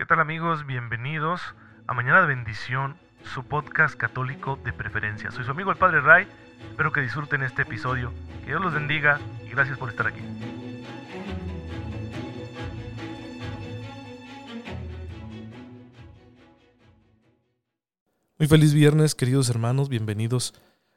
¿Qué tal amigos? Bienvenidos a Mañana de Bendición, su podcast católico de preferencia. Soy su amigo el Padre Ray, espero que disfruten este episodio. Que Dios los bendiga y gracias por estar aquí. Muy feliz viernes, queridos hermanos, bienvenidos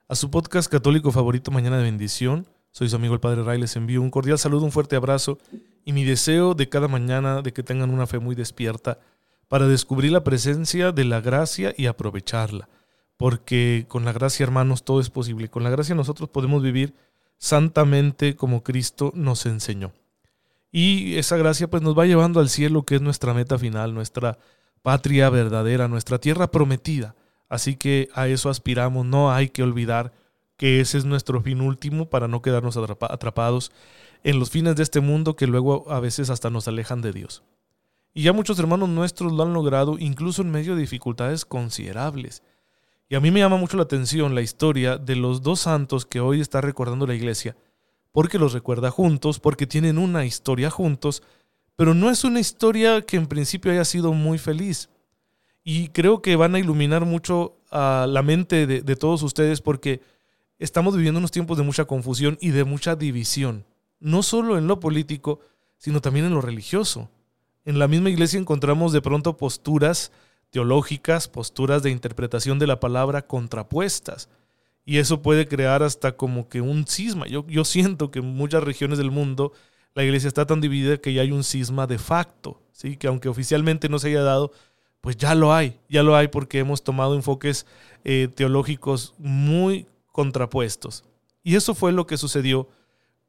a su podcast católico favorito Mañana de Bendición. Soy su amigo el Padre Ray, les envío un cordial saludo, un fuerte abrazo y mi deseo de cada mañana de que tengan una fe muy despierta para descubrir la presencia de la gracia y aprovecharla. Porque con la gracia, hermanos, todo es posible. Con la gracia nosotros podemos vivir santamente como Cristo nos enseñó. Y esa gracia pues nos va llevando al cielo, que es nuestra meta final, nuestra patria verdadera, nuestra tierra prometida. Así que a eso aspiramos, no hay que olvidar que ese es nuestro fin último para no quedarnos atrapados en los fines de este mundo que luego a veces hasta nos alejan de Dios. Y ya muchos hermanos nuestros lo han logrado incluso en medio de dificultades considerables. Y a mí me llama mucho la atención la historia de los dos santos que hoy está recordando la iglesia, porque los recuerda juntos, porque tienen una historia juntos, pero no es una historia que en principio haya sido muy feliz. Y creo que van a iluminar mucho a la mente de, de todos ustedes porque estamos viviendo unos tiempos de mucha confusión y de mucha división no solo en lo político, sino también en lo religioso. En la misma iglesia encontramos de pronto posturas teológicas, posturas de interpretación de la palabra contrapuestas. Y eso puede crear hasta como que un cisma. Yo, yo siento que en muchas regiones del mundo la iglesia está tan dividida que ya hay un cisma de facto, ¿sí? que aunque oficialmente no se haya dado, pues ya lo hay, ya lo hay porque hemos tomado enfoques eh, teológicos muy contrapuestos. Y eso fue lo que sucedió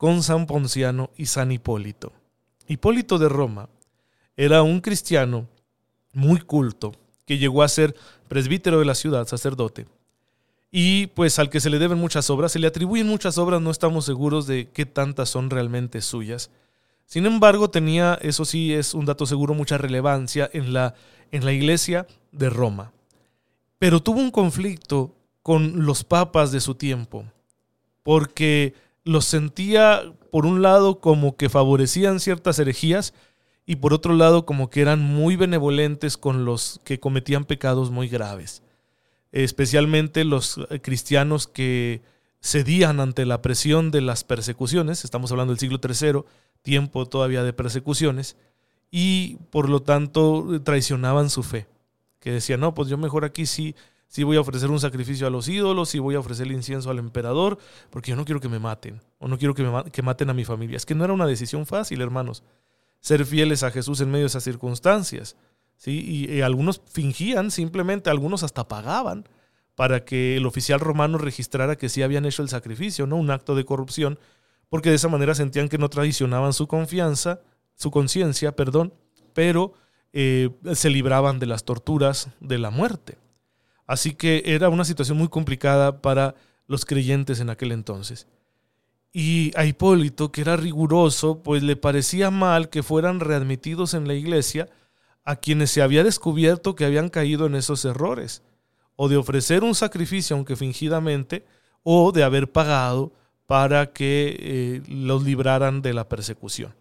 con San Ponciano y San Hipólito. Hipólito de Roma era un cristiano muy culto que llegó a ser presbítero de la ciudad, sacerdote, y pues al que se le deben muchas obras, se le atribuyen muchas obras, no estamos seguros de qué tantas son realmente suyas. Sin embargo, tenía, eso sí es un dato seguro, mucha relevancia en la, en la iglesia de Roma. Pero tuvo un conflicto con los papas de su tiempo, porque los sentía por un lado como que favorecían ciertas herejías y por otro lado como que eran muy benevolentes con los que cometían pecados muy graves. Especialmente los eh, cristianos que cedían ante la presión de las persecuciones, estamos hablando del siglo III, tiempo todavía de persecuciones, y por lo tanto traicionaban su fe, que decían, no, pues yo mejor aquí sí si voy a ofrecer un sacrificio a los ídolos, si voy a ofrecer el incienso al emperador, porque yo no quiero que me maten, o no quiero que, me, maten a mi familia. Es que no era una decisión fácil, hermanos, ser fieles a Jesús en medio de esas circunstancias. ¿sí? Y, algunos fingían, simplemente, algunos hasta pagaban para que el oficial romano registrara que sí habían hecho el sacrificio, ¿no? Un acto de corrupción, porque de esa manera sentían que no traicionaban su confianza, su conciencia, perdón, pero eh, se libraban de las torturas de la muerte. Así que era una situación muy complicada para los creyentes en aquel entonces. Y a Hipólito, que era riguroso, pues le parecía mal que fueran readmitidos en la iglesia a quienes se había descubierto que habían caído en esos errores, o de ofrecer un sacrificio, aunque fingidamente, o de haber pagado para que eh, los libraran de la persecución.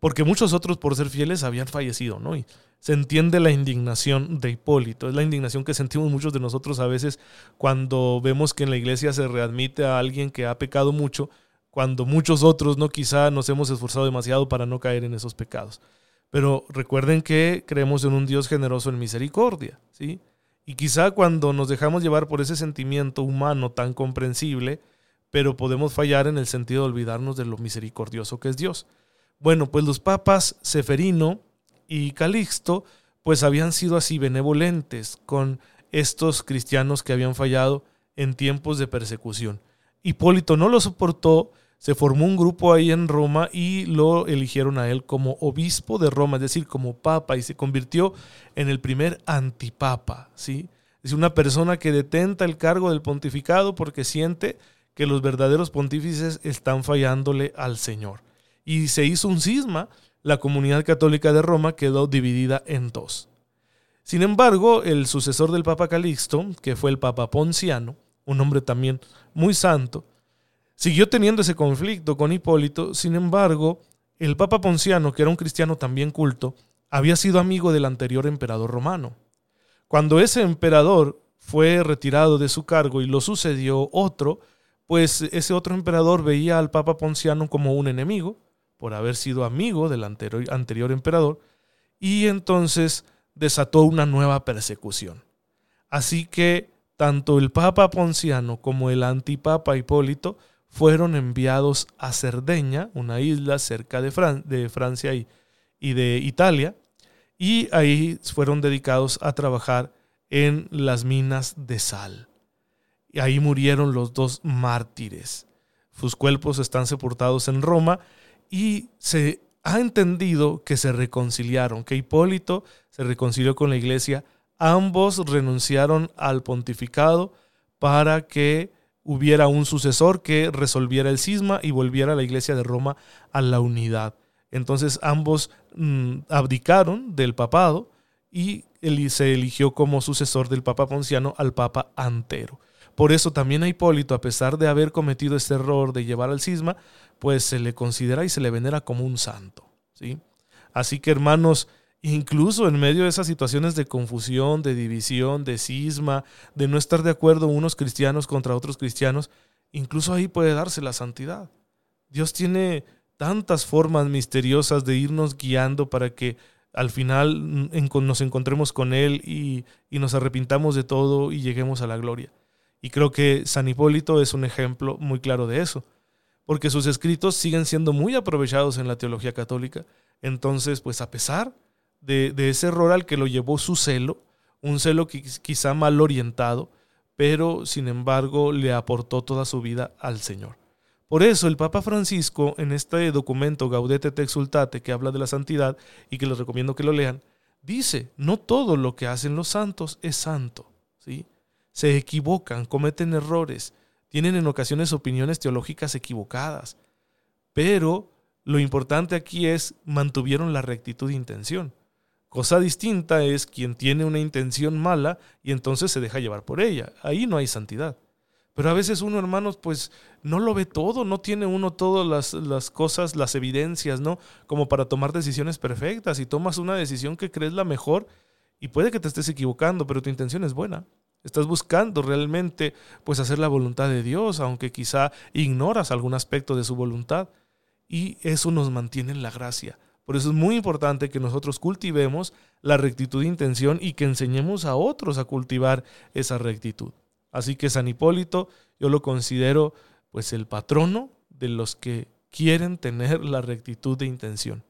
Porque muchos otros, por ser fieles, habían fallecido, ¿no? se entiende la indignación de Hipólito. Es la indignación que sentimos muchos de nosotros a veces cuando vemos que en la iglesia se readmite a alguien que ha pecado mucho, cuando muchos otros no quizá nos hemos esforzado demasiado para no caer en esos pecados. Pero recuerden que creemos en un Dios generoso en misericordia, ¿sí? Y quizá cuando nos dejamos llevar por ese sentimiento humano tan comprensible, pero podemos fallar en el sentido de olvidarnos de lo misericordioso que es Dios. Bueno, pues los papas Seferino, y Calixto, pues habían sido así benevolentes con estos cristianos que habían fallado en tiempos de persecución. Hipólito no lo soportó, se formó un grupo ahí en Roma y lo eligieron a él como obispo de Roma, es decir, como papa, y se convirtió en el primer antipapa, ¿sí? Es una persona que detenta el cargo del pontificado porque siente que los verdaderos pontífices están fallándole al Señor. Y se hizo un cisma la comunidad católica de Roma quedó dividida en dos. Sin embargo, el sucesor del Papa Calixto, que fue el Papa Ponciano, un hombre también muy santo, siguió teniendo ese conflicto con Hipólito. Sin embargo, el Papa Ponciano, que era un cristiano también culto, había sido amigo del anterior emperador romano. Cuando ese emperador fue retirado de su cargo y lo sucedió otro, pues ese otro emperador veía al Papa Ponciano como un enemigo, por haber sido amigo del anterior, emperador, y entonces desató una nueva persecución. Así que tanto el Papa Ponciano como el antipapa Hipólito fueron enviados a Cerdeña, una isla cerca de, Francia y, y de Italia, y ahí fueron dedicados a trabajar en las minas de sal. Y ahí murieron los dos mártires. Sus cuerpos están sepultados en Roma y se ha entendido que se reconciliaron, que Hipólito se reconcilió con la iglesia. Ambos renunciaron al pontificado para que hubiera un sucesor que resolviera el cisma y volviera a la iglesia de Roma a la unidad. Entonces ambos mm, abdicaron del papado y se eligió como sucesor del Papa Ponciano al Papa Antero. Por eso también a Hipólito, a pesar de haber cometido este error de llevar al cisma, pues se le considera y se le venera como un santo. ¿sí? Así que hermanos, incluso en medio de esas situaciones de confusión, de división, de cisma, de no estar de acuerdo unos cristianos contra otros cristianos, incluso ahí puede darse la santidad. Dios tiene tantas formas misteriosas de irnos guiando para que al final nos encontremos con Él y, nos arrepintamos de todo y lleguemos a la gloria. Y creo que San Hipólito es un ejemplo muy claro de eso, porque sus escritos siguen siendo muy aprovechados en la teología católica. Entonces, pues a pesar de, ese error al que lo llevó su celo, un celo quizá mal orientado, pero sin embargo le aportó toda su vida al Señor. Por eso el Papa Francisco, en este documento Gaudete te exultate, que habla de la santidad y que les recomiendo que lo lean, dice, no todo lo que hacen los santos es santo. ¿sí? Se equivocan, cometen errores, tienen en ocasiones opiniones teológicas equivocadas, pero lo importante aquí es mantuvieron la rectitud de intención. Cosa distinta es quien tiene una intención mala y entonces se deja llevar por ella. Ahí no hay santidad. Pero a veces uno, hermanos, pues no lo ve todo, no tiene uno todas las, las, cosas, las evidencias, ¿no? Como para tomar decisiones perfectas y tomas una decisión que crees la mejor y puede que te estés equivocando, pero tu intención es buena. Estás buscando realmente pues hacer la voluntad de Dios, aunque quizá ignoras algún aspecto de su voluntad y eso nos mantiene en la gracia. Por eso es muy importante que nosotros cultivemos la rectitud de intención y que enseñemos a otros a cultivar esa rectitud. Así que San Hipólito yo lo considero pues el patrono de los que quieren tener la rectitud de intención.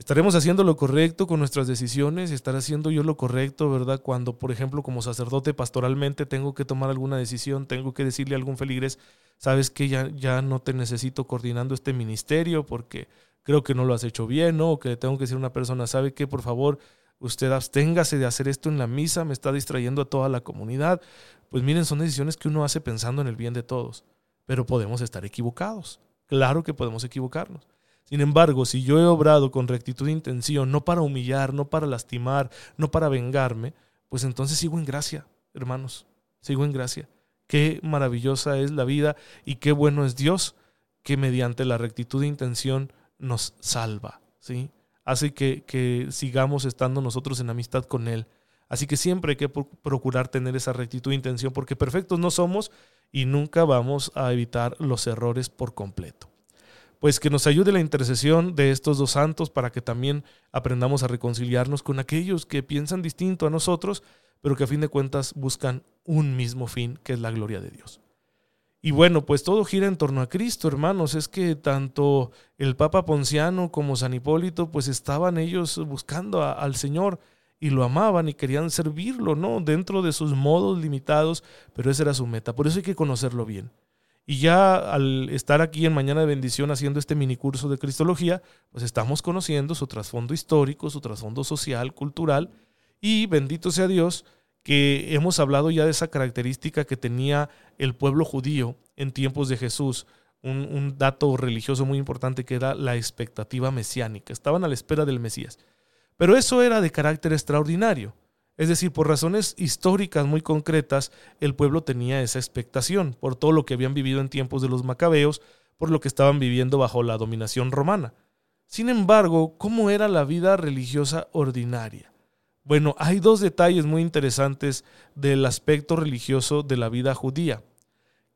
Estaremos haciendo lo correcto con nuestras decisiones, estaré haciendo yo lo correcto, ¿verdad? Cuando, por ejemplo, como sacerdote pastoralmente tengo que tomar alguna decisión, tengo que decirle a algún feligres, sabes que ya, ya no te necesito coordinando este ministerio porque creo que no lo has hecho bien, ¿no? O que tengo que decir a una persona, sabe que por favor usted absténgase de hacer esto en la misa, me está distrayendo a toda la comunidad pues miren, son decisiones que uno hace pensando en el bien de todos, pero podemos estar equivocados. Claro que podemos equivocarnos. Sin embargo, si yo he obrado con rectitud de intención, no para humillar, no para lastimar, no para vengarme, pues entonces sigo en gracia, hermanos, sigo en gracia. Qué maravillosa es la vida y qué bueno es Dios que mediante la rectitud de intención nos salva, ¿sí? Hace que, que sigamos estando nosotros en amistad con Él Así que siempre hay que procurar tener esa rectitud de intención porque perfectos no somos y nunca vamos a evitar los errores por completo. Pues que nos ayude la intercesión de estos dos santos para que también aprendamos a reconciliarnos con aquellos que piensan distinto a nosotros, pero que a fin de cuentas buscan un mismo fin, que es la gloria de Dios. Y bueno, pues todo gira en torno a Cristo, hermanos. Es que tanto el Papa Ponciano como San Hipólito, pues estaban ellos buscando al Señor y lo amaban y querían servirlo, ¿no? Dentro de sus modos limitados, pero esa era su meta. Por eso hay que conocerlo bien. Y ya al estar aquí en Mañana de Bendición haciendo este mini curso de Cristología, pues estamos conociendo su trasfondo histórico, su trasfondo social, cultural, y bendito sea Dios que hemos hablado ya de esa característica que tenía el pueblo judío en tiempos de Jesús, un, un dato religioso muy importante que era la expectativa mesiánica, estaban a la espera del Mesías. Pero eso era de carácter extraordinario. Es decir, por razones históricas muy concretas, el pueblo tenía esa expectación por todo lo que habían vivido en tiempos de los macabeos, por lo que estaban viviendo bajo la dominación romana. Sin embargo, ¿cómo era la vida religiosa ordinaria? Bueno, hay dos detalles muy interesantes del aspecto religioso de la vida judía,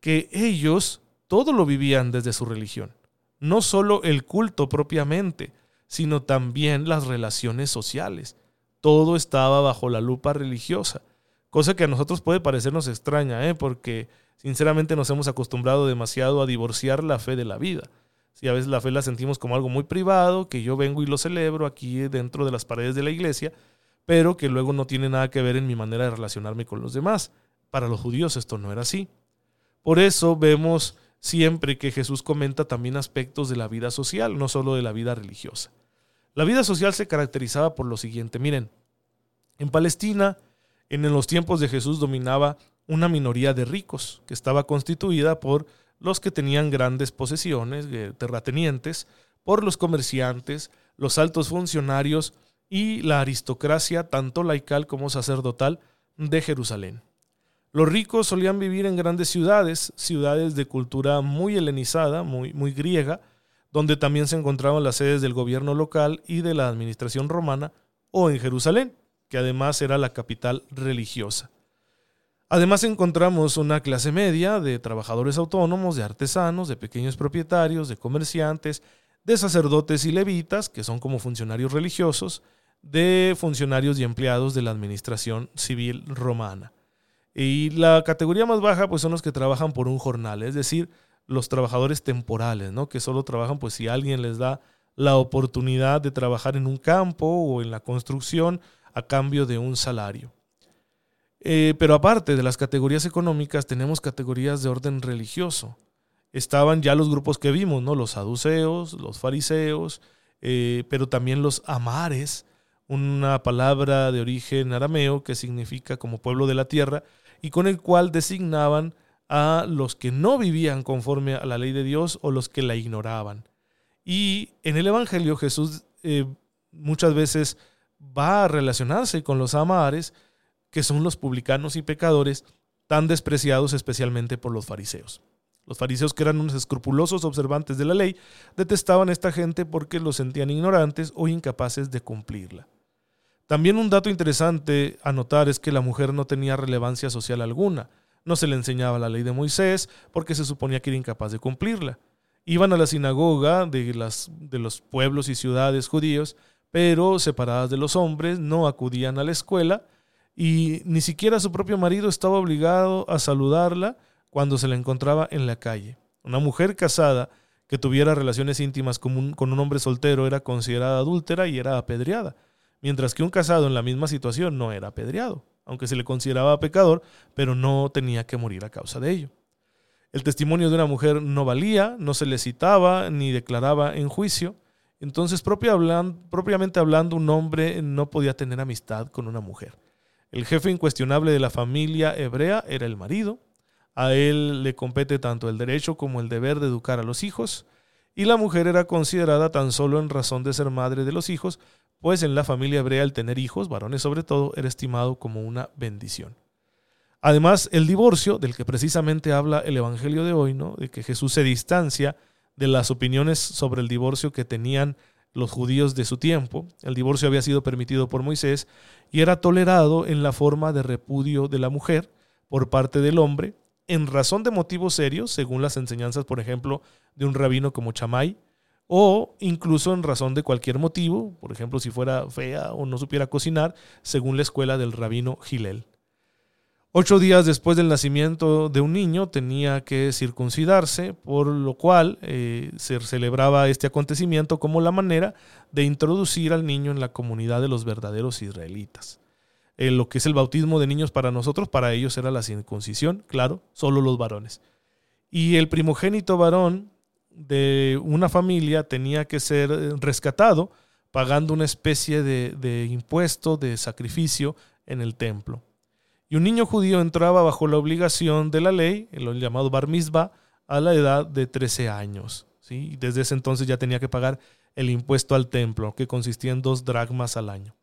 que ellos todo lo vivían desde su religión, no solo el culto propiamente, sino también las relaciones sociales. Todo estaba bajo la lupa religiosa, cosa que a nosotros puede parecernos extraña, ¿eh? porque sinceramente nos hemos acostumbrado demasiado a divorciar la fe de la vida. Si a veces la fe la sentimos como algo muy privado, que yo vengo y lo celebro aquí dentro de las paredes de la iglesia, pero que luego no tiene nada que ver en mi manera de relacionarme con los demás. Para los judíos esto no era así. Por eso vemos siempre que Jesús comenta también aspectos de la vida social, no solo de la vida religiosa. La vida social se caracterizaba por lo siguiente, miren, en Palestina, en los tiempos de Jesús dominaba una minoría de ricos, que estaba constituida por los que tenían grandes posesiones, terratenientes, por los comerciantes, los altos funcionarios y la aristocracia, tanto laical como sacerdotal, de Jerusalén. Los ricos solían vivir en grandes ciudades, ciudades de cultura muy helenizada, muy, muy griega, donde también se encontraban las sedes del gobierno local y de la administración romana, o en Jerusalén, que además era la capital religiosa. Además encontramos una clase media de trabajadores autónomos, de artesanos, de pequeños propietarios, de comerciantes, de sacerdotes y levitas, que son como funcionarios religiosos, de funcionarios y empleados de la administración civil romana. Y la categoría más baja pues son los que trabajan por un jornal, es decir, los trabajadores temporales, ¿no? Que solo trabajan pues si alguien les da la oportunidad de trabajar en un campo o en la construcción a cambio de un salario. Eh, pero aparte de las categorías económicas, tenemos categorías de orden religioso. Estaban ya los grupos que vimos, ¿no? Los saduceos, los fariseos, eh, pero también los amares, una palabra de origen arameo que significa como pueblo de la tierra, y con el cual designaban a los que no vivían conforme a la ley de Dios o los que la ignoraban. Y en el Evangelio Jesús eh, muchas veces va a relacionarse con los amares, que son los publicanos y pecadores, tan despreciados especialmente por los fariseos. Los fariseos, que eran unos escrupulosos observantes de la ley, detestaban a esta gente porque los sentían ignorantes o incapaces de cumplirla. También un dato interesante a notar es que la mujer no tenía relevancia social alguna. No se le enseñaba la ley de Moisés porque se suponía que era incapaz de cumplirla. Iban a la sinagoga de, las, de los pueblos y ciudades judíos, pero separadas de los hombres, no acudían a la escuela y ni siquiera su propio marido estaba obligado a saludarla cuando se la encontraba en la calle. Una mujer casada que tuviera relaciones íntimas con un, con un hombre soltero era considerada adúltera y era apedreada mientras que un casado en la misma situación no era apedreado, aunque se le consideraba pecador, pero no tenía que morir a causa de ello. El testimonio de una mujer no valía, no se le citaba ni declaraba en juicio, entonces propiamente hablando un hombre no podía tener amistad con una mujer. El jefe incuestionable de la familia hebrea era el marido, a él le compete tanto el derecho como el deber de educar a los hijos, y la mujer era considerada tan solo en razón de ser madre de los hijos, pues en la familia hebrea el tener hijos, varones sobre todo, era estimado como una bendición. Además, el divorcio, del que precisamente habla el Evangelio de hoy, ¿no? de que Jesús se distancia de las opiniones sobre el divorcio que tenían los judíos de su tiempo. El divorcio había sido permitido por Moisés y era tolerado en la forma de repudio de la mujer por parte del hombre, en razón de motivos serios, según las enseñanzas, por ejemplo, de un rabino como Chamay, o incluso en razón de cualquier motivo, por ejemplo, si fuera fea o no supiera cocinar, según la escuela del rabino Gilel. Ocho días después del nacimiento de un niño tenía que circuncidarse, por lo cual eh, se celebraba este acontecimiento como la manera de introducir al niño en la comunidad de los verdaderos israelitas. Lo que es el bautismo de niños para nosotros, para ellos era la circuncisión, claro, solo los varones. Y el primogénito varón de una familia tenía que ser eh, rescatado pagando una especie de, impuesto, de sacrificio en el templo. Y un niño judío entraba bajo la obligación de la ley, el llamado bar mitzvah, a la edad de 13 años. ¿sí? Desde ese entonces ya tenía que pagar el impuesto al templo, que consistía en dos dracmas al año.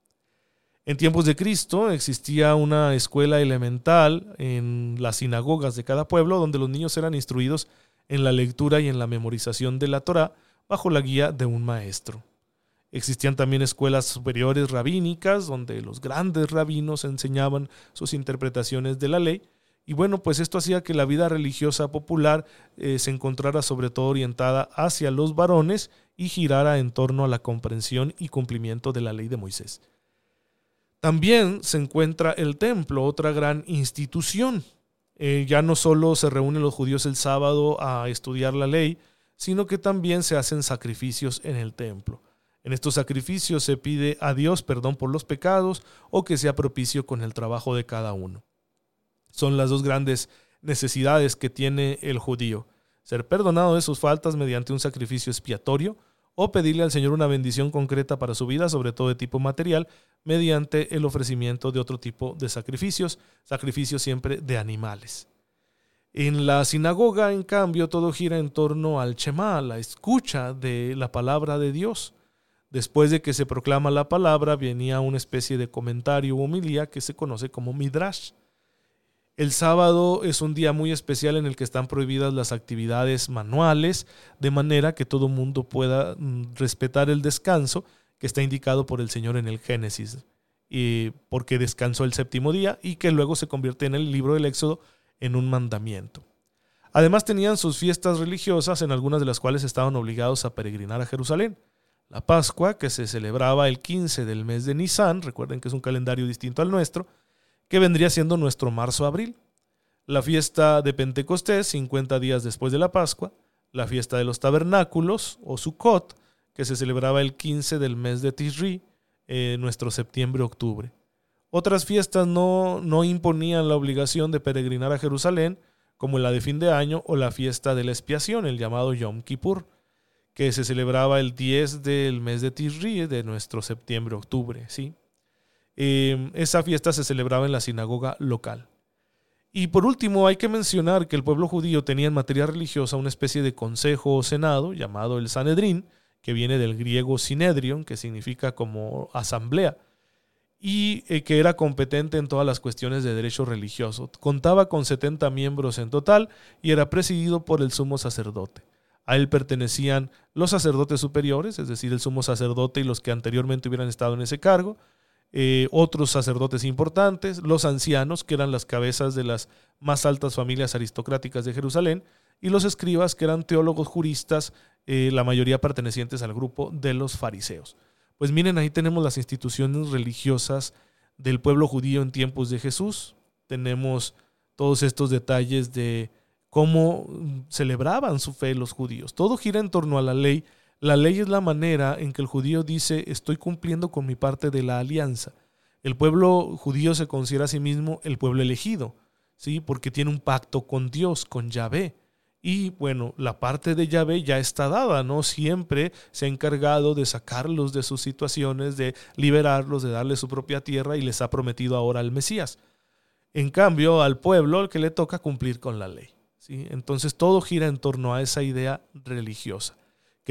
En tiempos de Cristo existía una escuela elemental en las sinagogas de cada pueblo donde los niños eran instruidos en la lectura y en la memorización de la Torá bajo la guía de un maestro. Existían también escuelas superiores rabínicas donde los grandes rabinos enseñaban sus interpretaciones de la ley. Y bueno, pues esto hacía que la vida religiosa popular eh, se encontrara sobre todo orientada hacia los varones y girara en torno a la comprensión y cumplimiento de la ley de Moisés. También se encuentra el templo, otra gran institución. Eh, ya no solo se reúnen los judíos el sábado a estudiar la ley, sino que también se hacen sacrificios en el templo. En estos sacrificios se pide a Dios perdón por los pecados o que sea propicio con el trabajo de cada uno. Son las dos grandes necesidades que tiene el judío, ser perdonado de sus faltas mediante un sacrificio expiatorio o pedirle al Señor una bendición concreta para su vida, sobre todo de tipo material, mediante el ofrecimiento de otro tipo de sacrificios, sacrificios siempre de animales. En la sinagoga, en cambio, todo gira en torno al Shema, la escucha de la palabra de Dios. Después de que se proclama la palabra, venía una especie de comentario o homilía que se conoce como midrash. El sábado es un día muy especial en el que están prohibidas las actividades manuales, de manera que todo mundo pueda mm, respetar el descanso que está indicado por el Señor en el Génesis, y porque descansó el séptimo día y que luego se convierte en el libro del Éxodo en un mandamiento. Además tenían sus fiestas religiosas en algunas de las cuales estaban obligados a peregrinar a Jerusalén. La Pascua, que se celebraba el 15 del mes de Nisan, recuerden que es un calendario distinto al nuestro, que vendría siendo nuestro marzo-abril. La fiesta de Pentecostés, 50 días después de la Pascua. La fiesta de los tabernáculos, o Sukkot, que se celebraba el 15 del mes de Tishri, eh, nuestro septiembre-octubre. Otras fiestas no, no imponían la obligación de peregrinar a Jerusalén, como la de fin de año o la fiesta de la expiación, el llamado Yom Kippur, que se celebraba el 10 del mes de Tishri de nuestro septiembre-octubre. ¿sí? Em, esa fiesta se celebraba en la sinagoga local. Y por último, hay que mencionar que el pueblo judío tenía en materia religiosa una especie de consejo o senado llamado el Sanedrín, que viene del griego sinedrion, que significa como asamblea, y eh, que era competente en todas las cuestiones de derecho religioso. Contaba con 70 miembros en total y era presidido por el sumo sacerdote. A él pertenecían los sacerdotes superiores, es decir, el sumo sacerdote y los que anteriormente hubieran estado en ese cargo, eh, otros sacerdotes importantes, los ancianos, que eran las cabezas de las más altas familias aristocráticas de Jerusalén, y los escribas, que eran teólogos juristas, eh, la mayoría pertenecientes al grupo de los fariseos. Pues miren, ahí tenemos las instituciones religiosas del pueblo judío en tiempos de Jesús. Tenemos todos estos detalles de cómo celebraban su fe los judíos. Todo gira en torno a la ley la ley es la manera en que el judío dice estoy cumpliendo con mi parte de la alianza. El pueblo judío se considera a sí mismo el pueblo elegido, ¿sí? porque tiene un pacto con Dios, con Yahvé. Y bueno, la parte de Yahvé ya está dada, ¿no? Siempre se ha encargado de sacarlos de sus situaciones, de liberarlos, de darles su propia tierra y les ha prometido ahora al Mesías. En cambio, al pueblo el que le toca cumplir con la ley. ¿sí? Entonces todo gira en torno a esa idea religiosa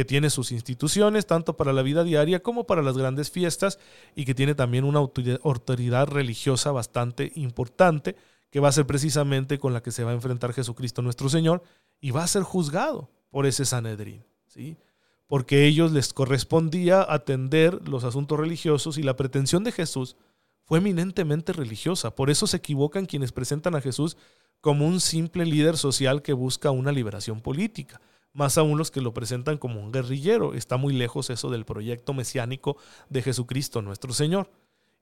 que tiene sus instituciones, tanto para la vida diaria como para las grandes fiestas, y que tiene también una autoridad religiosa bastante importante, que va a ser precisamente con la que se va a enfrentar Jesucristo nuestro Señor, y va a ser juzgado por ese Sanedrín, ¿sí? porque ellos les correspondía atender los asuntos religiosos y la pretensión de Jesús fue eminentemente religiosa. Por eso se equivocan quienes presentan a Jesús como un simple líder social que busca una liberación política más aún los que lo presentan como un guerrillero. Está muy lejos eso del proyecto mesiánico de Jesucristo nuestro Señor.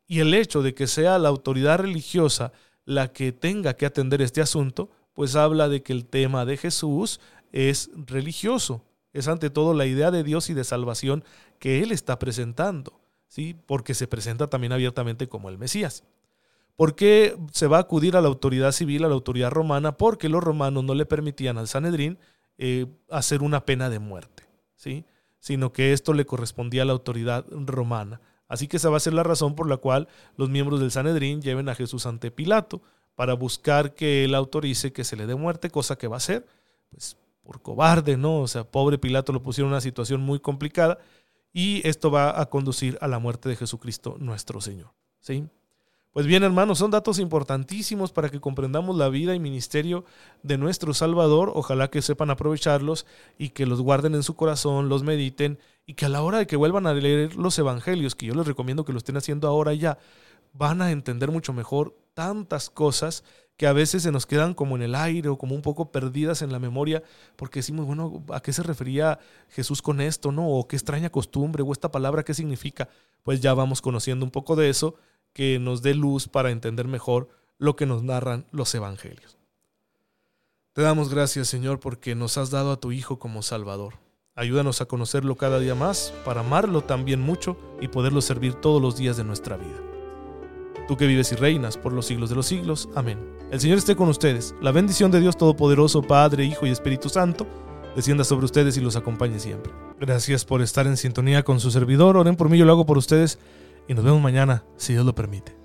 Y el hecho de que sea la autoridad religiosa la que tenga que atender este asunto, pues habla de que el tema de Jesús es religioso, es ante todo la idea de Dios y de salvación que Él está presentando, ¿sí? porque se presenta también abiertamente como el Mesías. ¿Por qué se va a acudir a la autoridad civil, a la autoridad romana? Porque los romanos no le permitían al Sanedrín eh, hacer una pena de muerte, ¿sí? sino que esto le correspondía a la autoridad romana. Así que esa va a ser la razón por la cual los miembros del Sanedrín lleven a Jesús ante Pilato para buscar que él autorice que se le dé muerte, cosa que va a hacer, pues por cobarde, ¿no? O sea, pobre Pilato lo pusieron en una situación muy complicada y esto va a conducir a la muerte de Jesucristo nuestro Señor, ¿sí? Pues bien, hermanos, son datos importantísimos para que comprendamos la vida y ministerio de nuestro Salvador. Ojalá que sepan aprovecharlos y que los guarden en su corazón, los mediten y que a la hora de que vuelvan a leer los evangelios, que yo les recomiendo que lo estén haciendo ahora ya, van a entender mucho mejor tantas cosas que a veces se nos quedan como en el aire o como un poco perdidas en la memoria, porque decimos, bueno, ¿a qué se refería Jesús con esto, no? O qué extraña costumbre, o esta palabra, ¿qué significa? Pues ya vamos conociendo un poco de eso que nos dé luz para entender mejor lo que nos narran los evangelios. Te damos gracias, Señor, porque nos has dado a tu Hijo como Salvador. Ayúdanos a conocerlo cada día más, para amarlo también mucho y poderlo servir todos los días de nuestra vida. Tú que vives y reinas por los siglos de los siglos. Amén. El Señor esté con ustedes. La bendición de Dios Todopoderoso, Padre, Hijo y Espíritu Santo, descienda sobre ustedes y los acompañe siempre. Gracias por estar en sintonía con su servidor. Oren por mí, yo lo hago por ustedes y nos vemos mañana, si Dios lo permite.